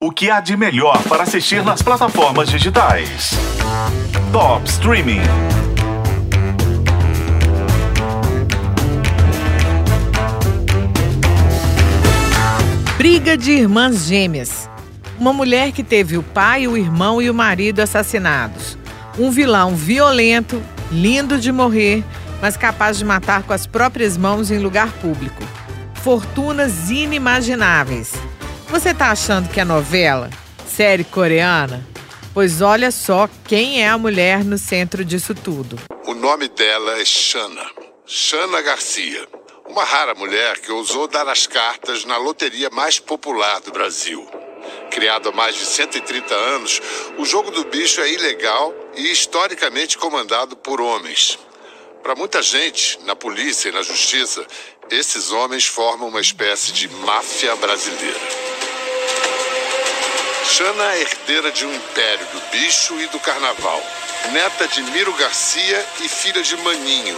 O que há de melhor para assistir nas plataformas digitais? Top Streaming. Briga de irmãs gêmeas. Uma mulher que teve o pai, o irmão e o marido assassinados. Um vilão violento, lindo de morrer, mas capaz de matar com as próprias mãos em lugar público. Fortunas inimagináveis. Você tá achando que é novela? Série coreana? Pois olha só quem é a mulher no centro disso tudo. O nome dela é Shana. Shana Garcia. Uma rara mulher que ousou dar as cartas na loteria mais popular do Brasil. Criado há mais de 130 anos, o jogo do bicho é ilegal e historicamente comandado por homens. Para muita gente, na polícia e na justiça, esses homens formam uma espécie de máfia brasileira. Xana é herdeira de um império do bicho e do carnaval. Neta de Miro Garcia e filha de Maninho,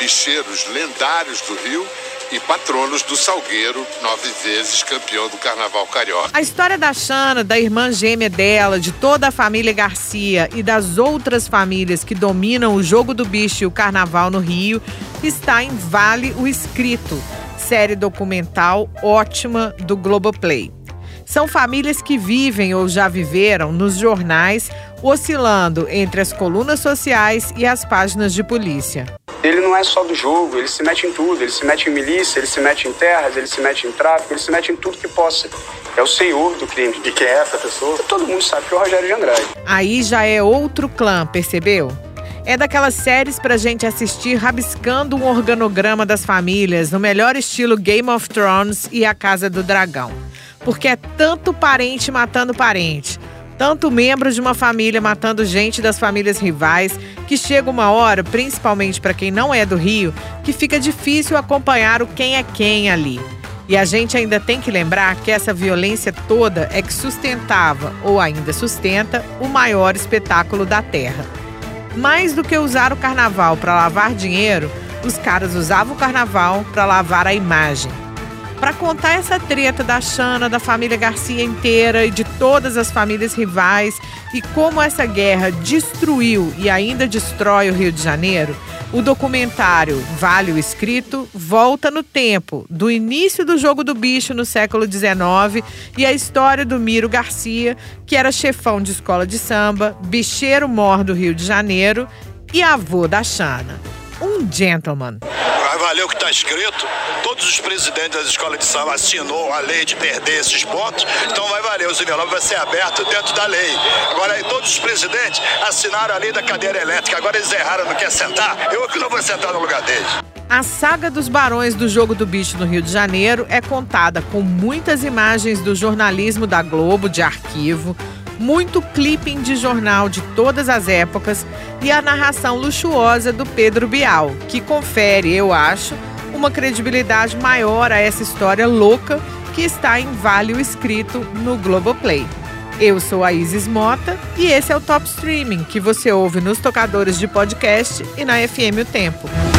bicheiros lendários do Rio e patronos do Salgueiro, nove vezes campeão do Carnaval Carioca. A história da Xana, da irmã gêmea dela, de toda a família Garcia e das outras famílias que dominam o jogo do bicho e o carnaval no Rio está em Vale o Escrito, série documental ótima do Globoplay. São famílias que vivem ou já viveram nos jornais, oscilando entre as colunas sociais e as páginas de polícia. Ele não é só do jogo, ele se mete em tudo, ele se mete em milícia, ele se mete em terras, ele se mete em tráfico, ele se mete em tudo que possa. É o senhor do crime. E quem é essa pessoa? Todo mundo sabe que é o Rogério de Andrade. Aí já é outro clã, percebeu? É daquelas séries pra gente assistir rabiscando um organograma das famílias, no melhor estilo Game of Thrones e A Casa do Dragão porque é tanto parente matando parente, tanto membro de uma família matando gente das famílias rivais, que chega uma hora, principalmente para quem não é do Rio, que fica difícil acompanhar o quem é quem ali. E a gente ainda tem que lembrar que essa violência toda é que sustentava, ou ainda sustenta, o maior espetáculo da Terra. Mais do que usar o carnaval para lavar dinheiro, os caras usavam o carnaval para lavar a imagem para contar essa treta da Xana, da família Garcia inteira e de todas as famílias rivais e como essa guerra destruiu e ainda destrói o Rio de Janeiro, o documentário Vale o Escrito volta no tempo, do início do jogo do bicho no século XIX e a história do Miro Garcia, que era chefão de escola de samba, bicheiro mor do Rio de Janeiro e avô da Xana. Um gentleman valer o que está escrito. Todos os presidentes das escolas de samba assinou a lei de perder esses pontos, então vai valer. O envelopes vai ser aberto dentro da lei. Agora, todos os presidentes assinaram a lei da cadeira elétrica. Agora eles erraram, não quer sentar? Eu que não vou sentar no lugar deles. A saga dos barões do Jogo do Bicho no Rio de Janeiro é contada com muitas imagens do jornalismo da Globo de arquivo, muito clipping de jornal de todas as épocas e a narração luxuosa do Pedro Bial, que confere, eu acho, uma credibilidade maior a essa história louca que está em Vale o Escrito no Globoplay. Eu sou a Isis Mota e esse é o Top Streaming que você ouve nos tocadores de podcast e na FM O Tempo.